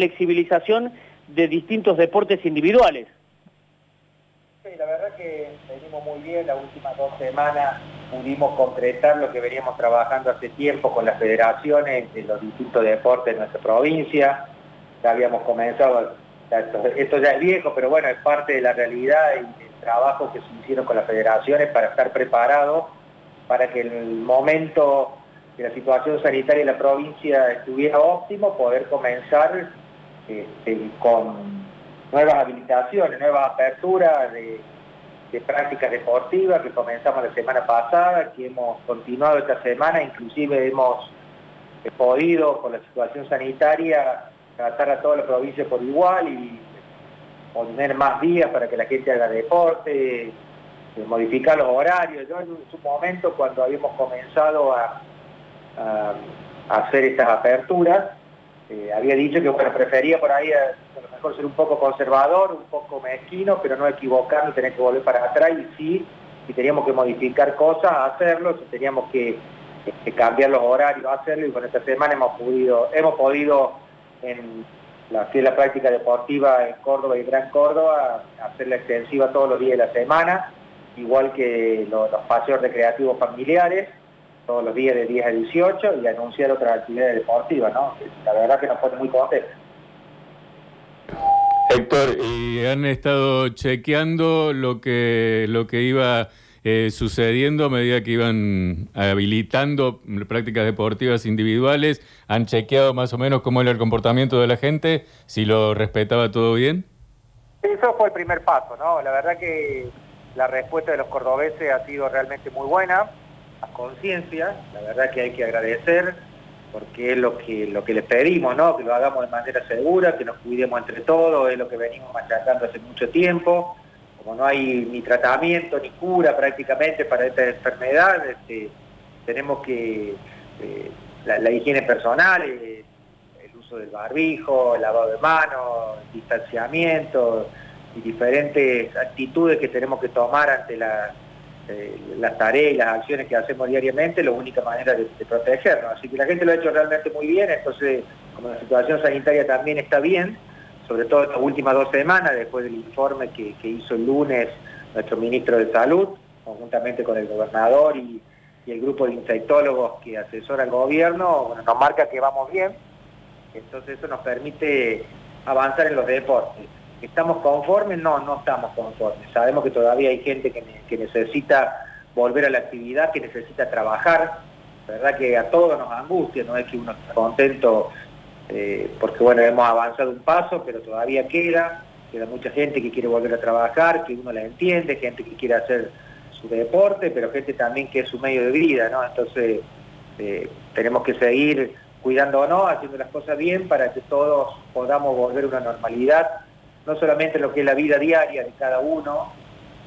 flexibilización de distintos deportes individuales. Sí, la verdad que venimos muy bien, las últimas dos semanas pudimos concretar lo que veníamos trabajando hace tiempo con las federaciones de los distintos deportes de nuestra provincia. Ya habíamos comenzado, esto, ya es viejo, pero bueno, es parte de la realidad y del trabajo que se hicieron con las federaciones para estar preparados para que en el momento que la situación sanitaria de la provincia estuviera óptimo, poder comenzar este, con nuevas habilitaciones, nuevas aperturas de, prácticas deportivas que comenzamos la semana pasada, que hemos continuado esta semana, inclusive hemos podido, por la situación sanitaria, tratar a toda la provincia por igual y poner más días para que la gente haga deporte, modificar los horarios. Yo en su momento, cuando habíamos comenzado a hacer estas aperturas, eh, había dicho que bueno, prefería por ahí a, lo mejor ser un poco conservador, un poco mezquino, pero no equivocarnos, tener que volver para atrás. Y sí, si teníamos que modificar cosas, hacerlo, si teníamos que, cambiar los horarios, hacerlo, y con esta semana hemos podido, hemos podido en la práctica deportiva en Córdoba y Gran Córdoba, hacerla extensiva todos los días de la semana, igual que los paseos recreativos familiares, todos los días de 10 a 18 y anunciar otras actividades deportivas, ¿no? La verdad que nos pone muy contentos. Héctor, y han estado chequeando lo que, lo que iba eh, sucediendo a medida que iban habilitando prácticas deportivas individuales. ¿Han chequeado más o menos cómo era el comportamiento de la gente? ¿Si lo respetaba todo bien? Eso fue el primer paso, ¿no? La verdad que la respuesta de los cordobeses ha sido realmente muy buena conciencia, la verdad que hay que agradecer, porque es lo que, lo que les pedimos, ¿no? que lo hagamos de manera segura, que nos cuidemos entre todos, es lo que venimos machacando hace mucho tiempo, como no hay ni tratamiento ni cura prácticamente para esta enfermedad, este, tenemos que, eh, la, higiene personal, eh, el uso del barbijo, el lavado de manos, distanciamiento y diferentes actitudes que tenemos que tomar ante la eh, las tareas y las acciones que hacemos diariamente, la única manera de, protegernos. Así que la gente lo ha hecho realmente muy bien, entonces como la situación sanitaria también está bien, sobre todo estas últimas dos semanas, después del informe que, hizo el lunes nuestro ministro de Salud, conjuntamente con el gobernador y, el grupo de infectólogos que asesora al gobierno, bueno, nos marca que vamos bien, entonces eso nos permite avanzar en los deportes. ¿Estamos conformes? No, no estamos conformes. Sabemos que todavía hay gente que, necesita volver a la actividad, que necesita trabajar. La verdad que a todos nos angustia, no es que uno esté contento eh, porque bueno, hemos avanzado un paso, pero todavía queda, queda mucha gente que quiere volver a trabajar, que uno la entiende, gente que quiere hacer su deporte, pero gente también que es su medio de vida, ¿no? Entonces eh, tenemos que seguir cuidándonos, haciendo las cosas bien para que todos podamos volver a una normalidad no solamente lo que es la vida diaria de cada uno,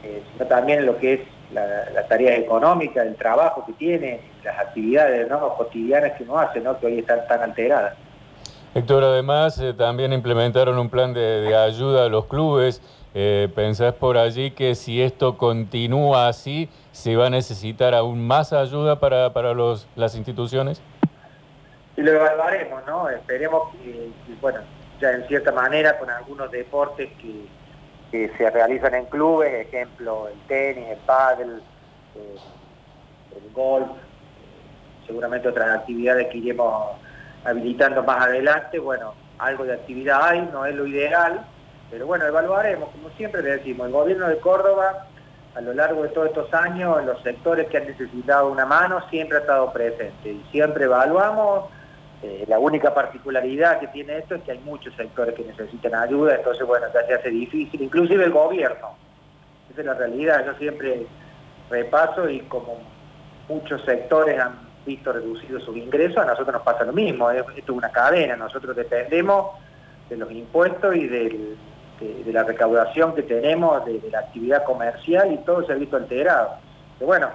eh, sino también lo que es la, tarea económica, el trabajo que tiene, las actividades cotidianas que uno hace, ¿no? que hoy están tan alteradas. Héctor, además eh, también implementaron un plan de, ayuda a los clubes. Eh, ¿Pensás por allí que si esto continúa así, se va a necesitar aún más ayuda para, para los, las instituciones? Y lo evaluaremos, ¿no? Esperemos que bueno, en cierta manera con algunos deportes que, se realizan en clubes, ejemplo el tenis, el pádel, eh, el golf, eh, seguramente otras actividades que iremos habilitando más adelante, bueno, algo de actividad hay, no es lo ideal, pero bueno, evaluaremos, como siempre le decimos, el gobierno de Córdoba a lo largo de todos estos años, en los sectores que han necesitado una mano, siempre ha estado presente y siempre evaluamos eh, la única particularidad que tiene esto es que hay muchos sectores que necesitan ayuda, entonces bueno, ya se hace difícil, inclusive el gobierno. Esa es la realidad, yo siempre repaso y como muchos sectores han visto reducidos sus ingresos, a nosotros nos pasa lo mismo, esto es una cadena, nosotros dependemos de los impuestos y de, la recaudación que tenemos, de, la actividad comercial y todo se ha visto alterado. Bueno,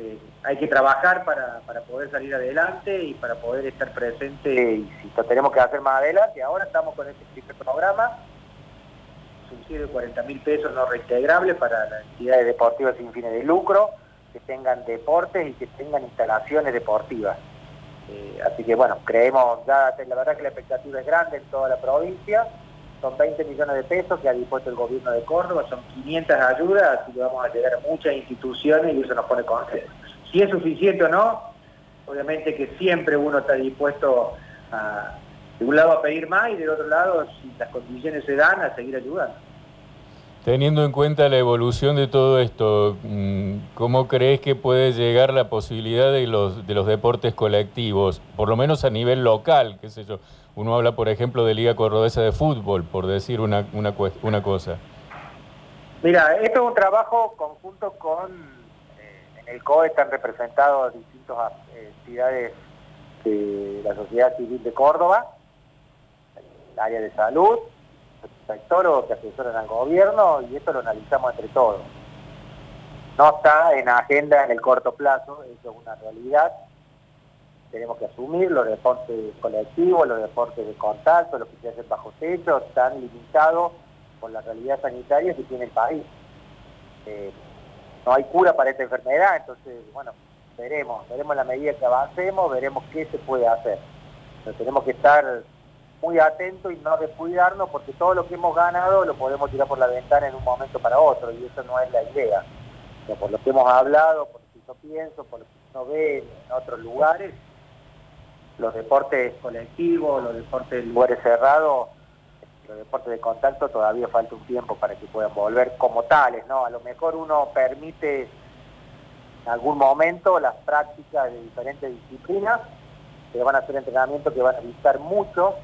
eh, hay que trabajar para, poder salir adelante y para poder estar presente y si lo tenemos que hacer más adelante. Ahora estamos con este programa, subsidio de 40 mil pesos no reintegrable para las entidades deportivas sin fines de lucro, que tengan deportes y que tengan instalaciones deportivas. Eh, así que bueno, creemos, ya la verdad que la expectativa es grande en toda la provincia, son 20 millones de pesos que ha dispuesto el gobierno de Córdoba, son 500 ayudas, así que vamos a llegar a muchas instituciones y eso nos pone contentos. Si es suficiente o no, obviamente que siempre uno está dispuesto a, de un lado a pedir más y del otro lado, si las condiciones se dan, a seguir ayudando. Teniendo en cuenta la evolución de todo esto, mm, ¿cómo crees que puede llegar la posibilidad de los, de los deportes colectivos, por lo menos a nivel local, qué sé yo? Uno habla, por ejemplo, de Liga Cordobesa de Fútbol, por decir una, una, cosa. Mira, esto es un trabajo conjunto con, eh, en el COE están representados distintas eh, entidades de la sociedad civil de Córdoba, el área de salud, sectores que asesoran al gobierno y esto lo analizamos entre todos. No está en agenda en el corto plazo, eso es una realidad. Tenemos que asumir los deportes colectivos, los deportes de contacto, los que se hacen bajo techo, están limitados por la realidad sanitaria que tiene el país. Eh, no hay cura para esta enfermedad, entonces, bueno, veremos, veremos la medida que avancemos, veremos qué se puede hacer. Pero tenemos que estar muy atentos y no descuidarnos porque todo lo que hemos ganado lo podemos tirar por la ventana en un momento para otro y eso no es la idea. por lo que hemos hablado, por lo que yo pienso, por lo que uno ve en otros lugares, los deportes colectivos, los deportes en lugares cerrados, los deportes de contacto todavía falta un tiempo para que puedan volver como tales, ¿no? A lo mejor uno permite en algún momento las prácticas de diferentes disciplinas, que van a ser entrenamientos que van a visitar mucho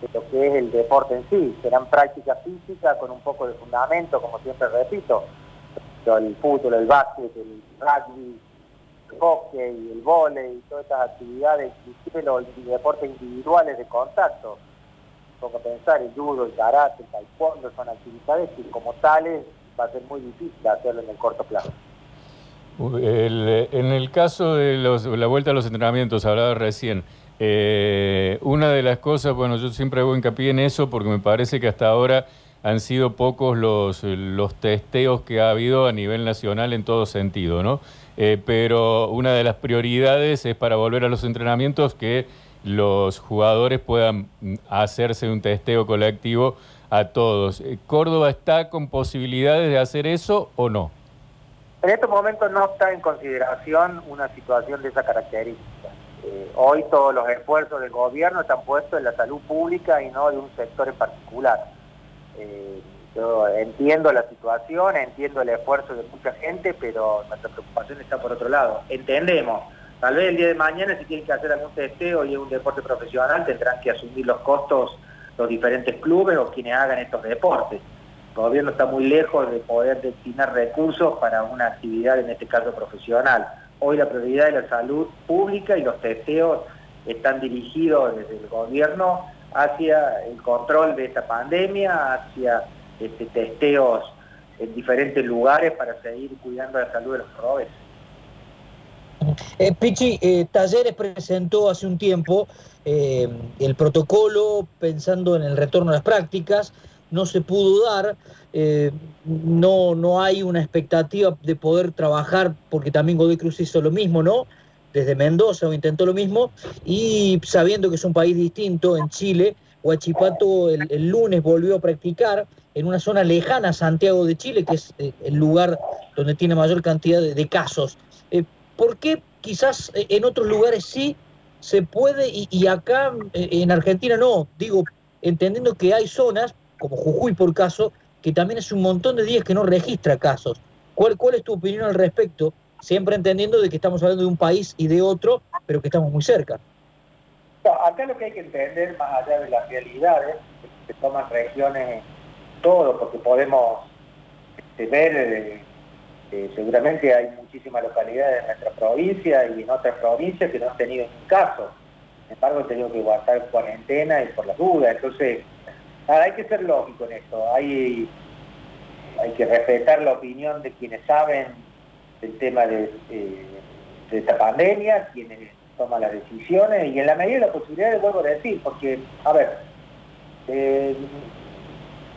de lo que es el deporte en sí. Serán prácticas físicas con un poco de fundamento, como siempre repito, el fútbol, el básquet, el rugby, el hockey, el volei, todas estas actividades, inclusive los deportes individuales de contacto. Pongo a pensar, el judo, el karate, el taekwondo, son actividades que como tales va a ser muy difícil hacerlo en el corto plazo. en el caso de la vuelta a los entrenamientos, hablaba recién, eh, una de las cosas, bueno, yo siempre hago hincapié en eso porque me parece que hasta ahora han sido pocos los, los testeos que ha habido a nivel nacional en todo sentido, ¿no? Eh, pero una de las prioridades es para volver a los entrenamientos que los jugadores puedan hacerse un testeo colectivo a todos. Eh, ¿Córdoba está con posibilidades de hacer eso o no? En estos momentos no está en consideración una situación de esa característica. Eh, hoy todos los esfuerzos del gobierno están puestos en la salud pública y no de un sector en particular. Yo entiendo la situación, entiendo el esfuerzo de mucha gente, pero nuestra preocupación está por otro lado. Entendemos, tal vez el día de mañana si tienen que hacer algún testeo y es un deporte profesional tendrán que asumir los costos los diferentes clubes o quienes hagan estos deportes. El gobierno está muy lejos de poder destinar recursos para una actividad, en este caso profesional Hoy la prioridad de la salud pública y los testeos están dirigidos desde el gobierno hacia el control de esta pandemia, hacia este, testeos en diferentes lugares para seguir cuidando la salud de los robes. Eh, Pichi, eh, Talleres presentó hace un tiempo eh, el protocolo pensando en el retorno a las prácticas, no se pudo dar, eh, no, no hay una expectativa de poder trabajar, porque también Godoy Cruz hizo lo mismo, ¿no? Desde Mendoza o intentó lo mismo, y sabiendo que es un país distinto, en Chile, Huachipato el, lunes volvió a practicar en una zona lejana Santiago de Chile, que es eh, el lugar donde tiene mayor cantidad de, casos. Eh, ¿Por qué quizás en otros lugares sí se puede y, acá en Argentina no? Digo, entendiendo que hay zonas como Jujuy por caso, que también es un montón de días que no registra casos. ¿Cuál, ¿Cuál es tu opinión al respecto? Siempre entendiendo de que estamos hablando de un país y de otro, pero que estamos muy cerca. Acá lo que hay que entender, más allá de las realidades, se toman regiones todo, porque podemos este, ver, eh, eh, seguramente hay muchísimas localidades en nuestra provincia y en otras provincias que no han tenido ningún caso. Sin embargo, han tenido que guardar cuarentena y por la duda. Entonces, hay que ser lógico en esto, hay, hay que respetar la opinión de quienes saben del tema de, esta pandemia, quienes toman las decisiones y en la medida de la posibilidad, vuelvo a decir, porque, a ver, eh,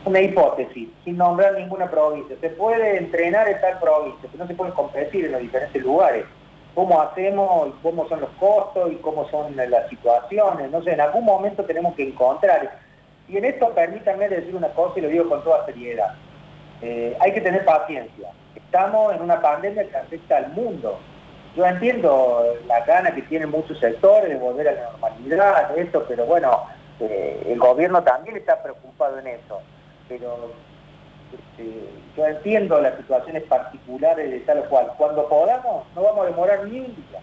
una hipótesis, sin nombrar ninguna provincia, se puede entrenar en tal provincia, pero no se puede competir en los diferentes lugares. cómo hacemos y cómo son los costos y cómo son las situaciones. No sé, en algún momento tenemos que encontrar. Y en esto permítanme decir una cosa y lo digo con toda seriedad. Eh, hay que tener paciencia. Estamos en una pandemia que afecta al mundo. Yo entiendo la gana que tienen muchos sectores de volver a la normalidad, esto, pero bueno, eh, el gobierno también está preocupado en eso. Pero este, yo entiendo las situaciones particulares de tal o cual. Cuando podamos, no vamos a demorar ni un día.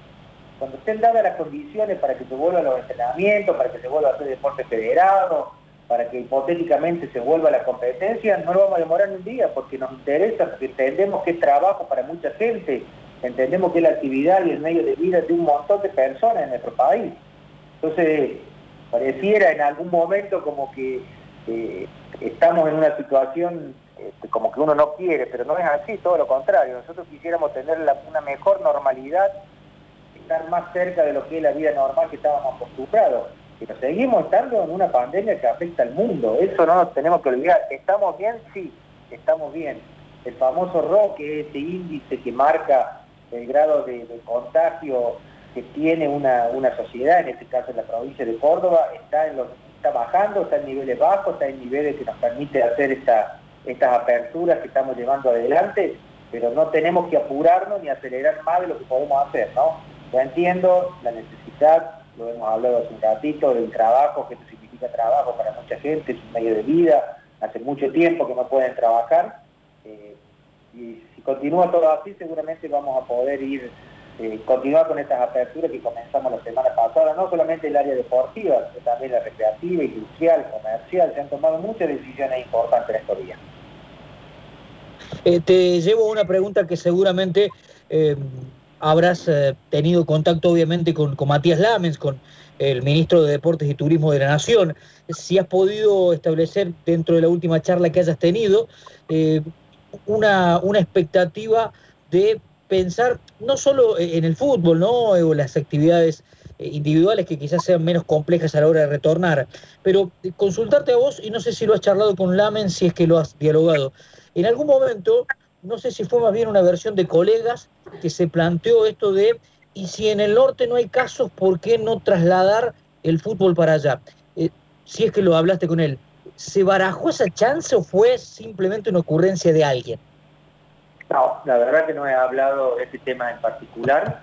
Cuando estén dadas las condiciones para que se vuelvan los entrenamientos, para que se vuelva a hacer deporte federado, para que hipotéticamente se vuelva la competencia, no lo vamos a demorar ni un día, porque nos interesa, porque entendemos que es trabajo para mucha gente, entendemos que es la actividad y el medio de vida de un montón de personas en nuestro país. Entonces, pareciera en algún momento como que eh, estamos en una situación este, como que uno no quiere, pero no es así, todo lo contrario. Nosotros quisiéramos tener una mejor normalidad, estar más cerca de lo que es la vida normal que estábamos acostumbrados. Pero seguimos estando en una pandemia que afecta al mundo, eso no nos tenemos que olvidar. ¿Estamos bien? Sí, estamos bien. El famoso RO, que es ese índice que marca el grado de, contagio que tiene una, una, sociedad, en este caso en la provincia de Córdoba, está, en los, está bajando, está en niveles bajos, está en niveles que nos permite hacer esta estas aperturas que estamos llevando adelante, pero no tenemos que apurarnos ni acelerar más de lo que podemos hacer, ¿no? Yo entiendo la necesidad, lo hemos hablado hace un ratito, del trabajo, que esto significa trabajo para mucha gente, es un medio de vida, hace mucho tiempo que no pueden trabajar, eh, y si continúa todo así seguramente vamos a poder ir eh, continuar con estas aperturas que comenzamos la semana pasada, no solamente el área deportiva, sino también la recreativa, industrial, comercial, se han tomado muchas decisiones importantes estos días. Eh, te llevo una pregunta que seguramente eh, habrás tenido contacto obviamente con, con Matías Lamens, con el ministro de Deportes y Turismo de la Nación. Si has podido establecer dentro de la última charla que hayas tenido una, una expectativa de pensar no solo en el fútbol, ¿no? O las actividades eh, individuales que quizás sean menos complejas a la hora de retornar, pero consultarte a vos, y no sé si lo has charlado con Lamen, si es que lo has dialogado. En algún momento, no sé si fue más bien una versión de colegas que se planteó esto de, y si en el norte no hay casos, ¿por qué no trasladar el fútbol para allá? Eh, si es que lo hablaste con él, ¿se barajó esa chance o fue simplemente una ocurrencia de alguien? La verdad que no he hablado de este tema en particular.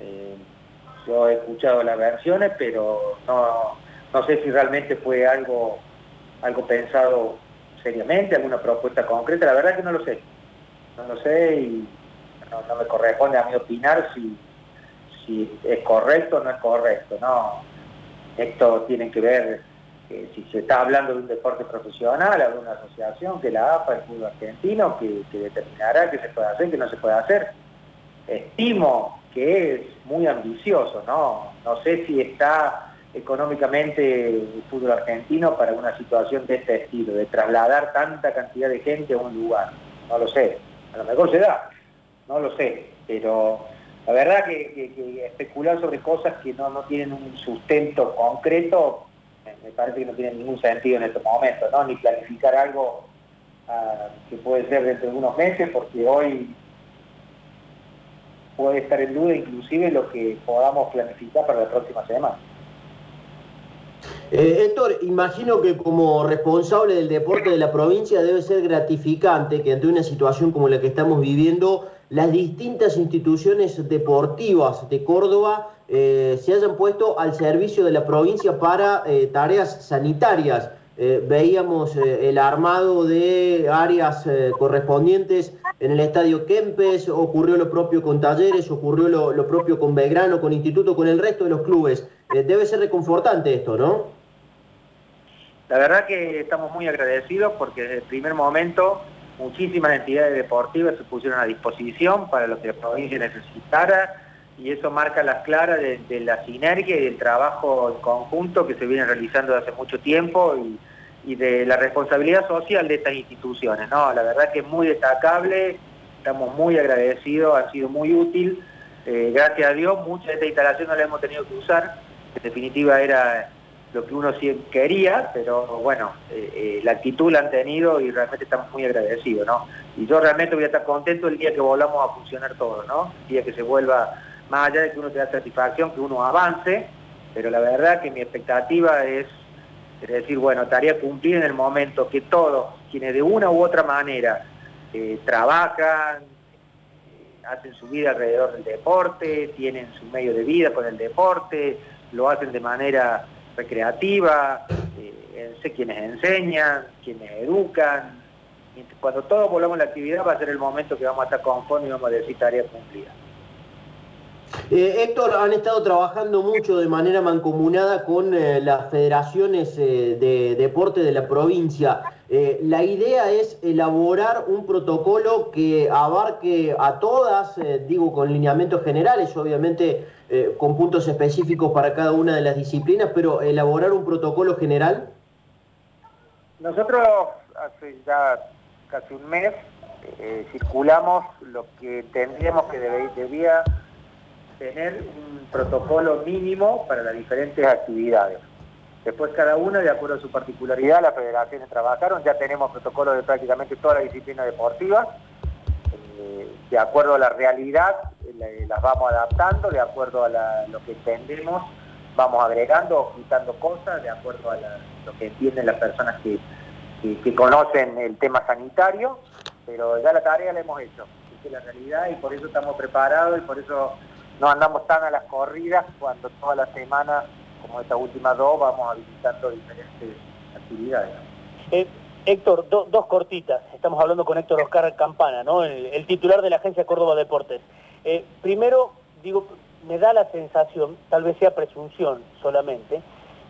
Eh, yo he escuchado las versiones, pero no, no sé si realmente fue algo, algo pensado seriamente, alguna propuesta concreta. La verdad que no lo sé. No lo sé y no, me corresponde a mí opinar si, si es correcto o no es correcto. No, esto tiene que ver si se está hablando de un deporte profesional, de una asociación, que la AFA, el fútbol argentino, que, determinará qué se puede hacer, qué no se puede hacer. Estimo que es muy ambicioso, ¿no? No sé si está económicamente el fútbol argentino para una situación de este estilo, de trasladar tanta cantidad de gente a un lugar. No lo sé. A lo mejor se da, no lo sé. Pero la verdad que, especular sobre cosas que no, no tienen un sustento concreto me parece que no tiene ningún sentido en estos momentos, ¿no? Ni planificar algo ah, que puede ser dentro de unos meses, porque hoy puede estar en duda inclusive lo que podamos planificar para la próxima semana. Eh, Héctor, imagino que como responsable del deporte de la provincia debe ser gratificante que ante una situación como la que estamos viviendo, las distintas instituciones deportivas de Córdoba eh, se hayan puesto al servicio de la provincia para eh, tareas sanitarias. Eh, veíamos el armado de áreas correspondientes en el estadio Kempes, ocurrió lo propio con Talleres, ocurrió lo, lo propio con Belgrano, con Instituto, con el resto de los clubes. debe ser reconfortante esto, ¿no? La verdad que estamos muy agradecidos porque desde el primer momento muchísimas entidades deportivas se pusieron a disposición para lo que la provincia necesitara y eso marca las claras de, la sinergia y del trabajo en conjunto que se viene realizando desde hace mucho tiempo y, de la responsabilidad social de estas instituciones. ¿no? La verdad que es muy destacable, estamos muy agradecidos, ha sido muy útil. Eh, gracias a Dios, muchas de estas instalaciones no las hemos tenido que usar, en definitiva era lo que uno sí quería, pero bueno, eh, eh, la actitud la han tenido y realmente estamos muy agradecidos, ¿no? Y yo realmente voy a estar contento el día que volvamos a funcionar todo, ¿no? El día que se vuelva más allá de que uno te da satisfacción, que uno avance, pero la verdad que mi expectativa es, decir, bueno, tarea cumplir en el momento que todos, quienes de una u otra manera eh, trabajan, hacen su vida alrededor del deporte, tienen su medio de vida con el deporte, lo hacen de manera recreativa, eh, sé quienes enseñan, quienes educan. Cuando todos volvamos a la actividad va a ser el momento que vamos a estar conformes y vamos a decir tarea cumplida. Eh, Héctor, han estado trabajando mucho de manera mancomunada con eh, las federaciones eh, de deporte de la provincia. la idea es elaborar un protocolo que abarque a todas, digo, con lineamientos generales, obviamente con puntos específicos para cada una de las disciplinas, pero elaborar un protocolo general. Nosotros hace ya casi un mes circulamos lo que tendríamos que debía tener un protocolo mínimo para las diferentes actividades. Después cada una, de acuerdo a su particularidad, las federaciones trabajaron, ya tenemos protocolos de prácticamente toda la disciplina deportiva, eh, de acuerdo a la realidad las vamos adaptando, de acuerdo a lo que entendemos, vamos agregando o quitando cosas, de acuerdo a lo que entienden las personas que, conocen el tema sanitario, pero ya la tarea la hemos hecho, es la realidad y por eso estamos preparados y por eso no andamos tan a las corridas cuando toda la semana, como estas últimas dos, vamos habilitando diferentes actividades. Eh, Héctor, dos cortitas. Estamos hablando con Héctor Oscar Campana, ¿no? el, titular de la Agencia Córdoba Deportes. Eh, primero, digo, me da la sensación, tal vez sea presunción solamente,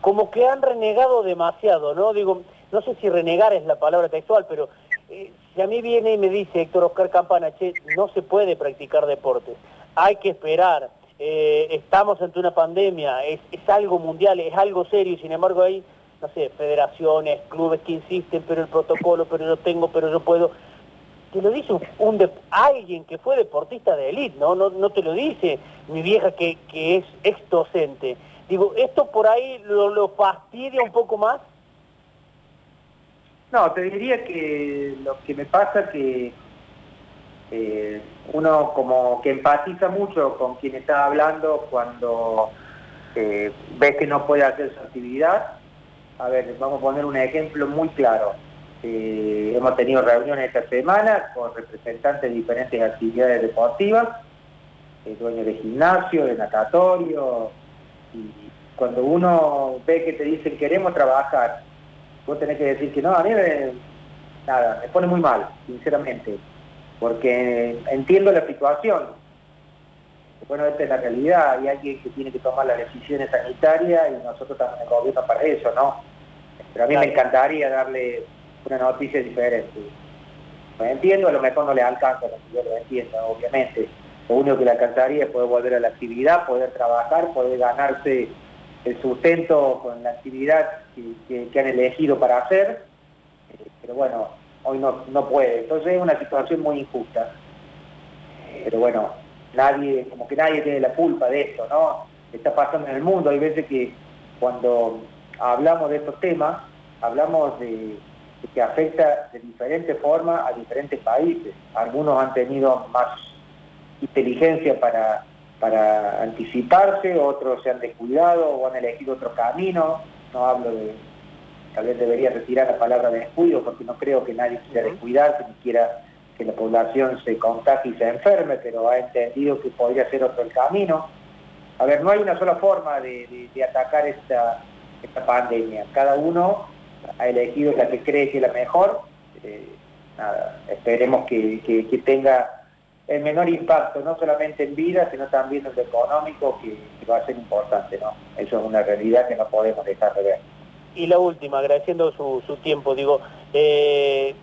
como que han renegado demasiado, ¿no? Digo, no sé si renegar es la palabra textual, pero eh, si a mí viene y me dice Héctor Oscar Campana, che, no se puede practicar deportes, hay que esperar, eh, estamos ante una pandemia, es, algo mundial, es algo serio, y sin embargo hay, no sé, federaciones, clubes que insisten, pero el protocolo, pero yo tengo, pero yo puedo. Te lo dice alguien que fue deportista de élite, ¿no? ¿no? No te lo dice mi vieja que, es ex docente. Digo, ¿esto por ahí lo, lo fastidia un poco más? No, te diría que lo que me pasa que eh, uno como que empatiza mucho con quien está hablando cuando eh, ves que no puede hacer su actividad. A ver, vamos a poner un ejemplo muy claro. Eh, hemos tenido reuniones esta semana con representantes de diferentes actividades deportivas, dueños de gimnasio, de natatorio, y cuando uno ve que te dicen queremos trabajar, vos tenés que decir que no, a mí nada, me pone muy mal, sinceramente porque entiendo la situación. Bueno, esta es la realidad, hay alguien que tiene que tomar las decisiones sanitarias y nosotros estamos en el gobierno para eso, ¿no? Pero a mí me encantaría darle una noticia diferente. Lo entiendo, a lo mejor no le alcanza, yo lo entiendo, obviamente. Lo único que le alcanzaría es poder volver a la actividad, poder trabajar, poder ganarse el sustento con la actividad que, que han elegido para hacer. Eh, pero bueno, hoy no, no puede. Entonces es una situación muy injusta. Pero bueno, nadie, como que nadie tiene la culpa de esto, ¿no? Está pasando en el mundo. Hay veces que cuando hablamos de estos temas, hablamos de, que afecta de diferentes formas a diferentes países. Algunos han tenido más inteligencia para, para anticiparse, otros se han descuidado o han elegido otro camino. No hablo de, tal vez debería retirar la palabra descuido porque no creo que nadie quiera descuidarse ni quiera que la población se contagie y se enferme, pero ha entendido que podría ser otro el camino. A ver, no hay una sola forma de, atacar esta, esta pandemia. Cada uno ha elegido la que cree que es la mejor. Eh, nada, esperemos que, que, tenga el menor impacto, no solamente en vida, sino también en lo económico, que, que va a ser importante. ¿no? Eso es una realidad que no podemos dejar de ver y la última, agradeciendo su, su tiempo, digo, eh,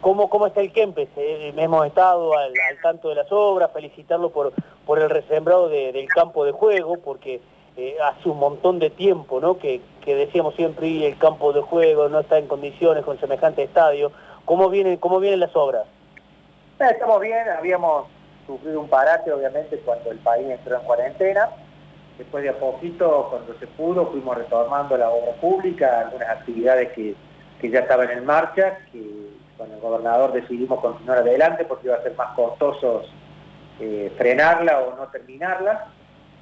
¿cómo, ¿cómo está el Kempes? Eh, hemos estado al, tanto de las obras, felicitarlo por, por el resembrado del campo de juego, porque eh, hace un montón de tiempo, ¿no? Que, que decíamos siempre, el campo de juego no está en condiciones con semejante estadio. ¿Cómo vienen, cómo vienen las obras? Estamos bien, habíamos sufrido un parate, obviamente, cuando el país entró en cuarentena, Después de a poquito, cuando se pudo, fuimos retomando la obra pública, algunas actividades que, ya estaban en marcha, que con el gobernador decidimos continuar adelante porque iba a ser más costoso eh, frenarla o no terminarla,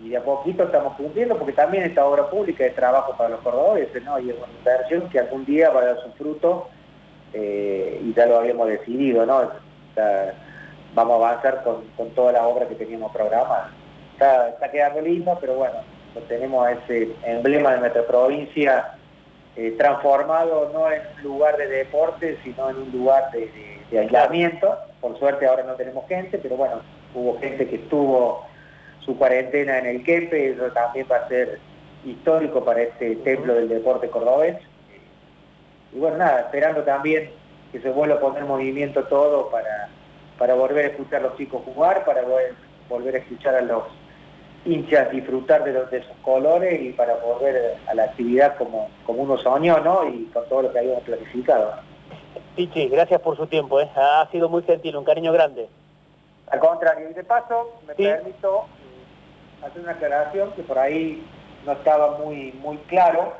y de a poquito estamos cumpliendo, porque también esta obra pública es trabajo para los cordobeses, ¿no? Y es una inversión que algún día va a dar su fruto, eh, y ya lo habíamos decidido, ¿no? vamos a avanzar con, con toda la obra que teníamos programada. Está, está quedando lindo, pero bueno, tenemos ese emblema de nuestra provincia eh, transformado no en un lugar de deporte, sino en un lugar de, aislamiento. Por suerte ahora no tenemos gente, pero bueno, hubo gente que estuvo su cuarentena en el Quepe, eso también va a ser histórico para este templo del deporte cordobés. Y bueno, nada, esperando también que se vuelva a poner movimiento todo para, para volver a escuchar a los chicos jugar, para volver a escuchar a los hinchas disfrutar de, los, de sus colores y para volver a la actividad como, como uno soñó, ¿no? Y con todo lo que habíamos planificado. Pichi, gracias por su tiempo, ¿eh? ha sido muy gentil, un cariño grande. Al contrario, y de paso me permito eh, hacer una aclaración que por ahí no estaba muy, muy claro.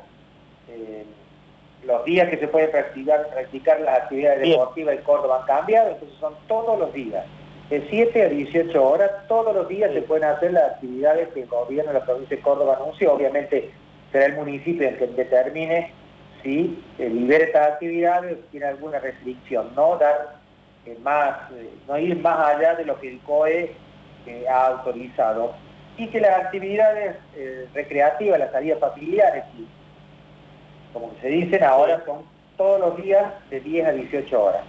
Eh, los días que se puede practicar, practicar las actividades deportivas en Córdoba han cambiado, entonces son todos los días de 7 a 18 horas, todos los días se pueden hacer las actividades que el gobierno de la provincia de Córdoba anunció. Obviamente será el municipio el que determine si eh, libera estas actividades o tiene alguna restricción, no dar eh, más, eh, no ir más allá de lo que el COE ha autorizado. Y que las actividades recreativas, las salidas familiares, como se dicen ahora, son todos los días de 10 a 18 horas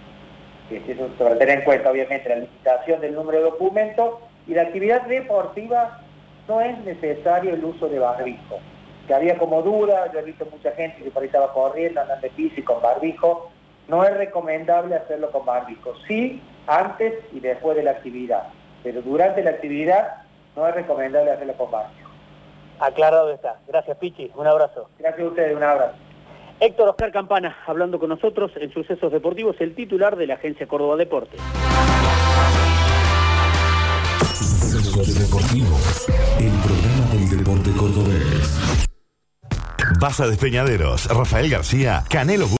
eso para tener en cuenta obviamente la limitación del número de documentos y la actividad deportiva no es necesario el uso de barbijo. Que había como duda, yo he visto mucha gente que por ahí estaba corriendo, andando de piso y con barbijo, no es recomendable hacerlo con barbijo. Sí, antes y después de la actividad, pero durante la actividad no es recomendable hacerlo con barbijo. Aclarado está. Gracias, Pichi. Un abrazo. Gracias a ustedes. Un abrazo. Héctor Oscar Campana, hablando con nosotros en Sucesos Deportivos, el titular de la agencia Córdoba Deportes. Sucesos Deportivos, el programa del deporte cordobés. Baza de Peñaderos, Rafael García, Canelo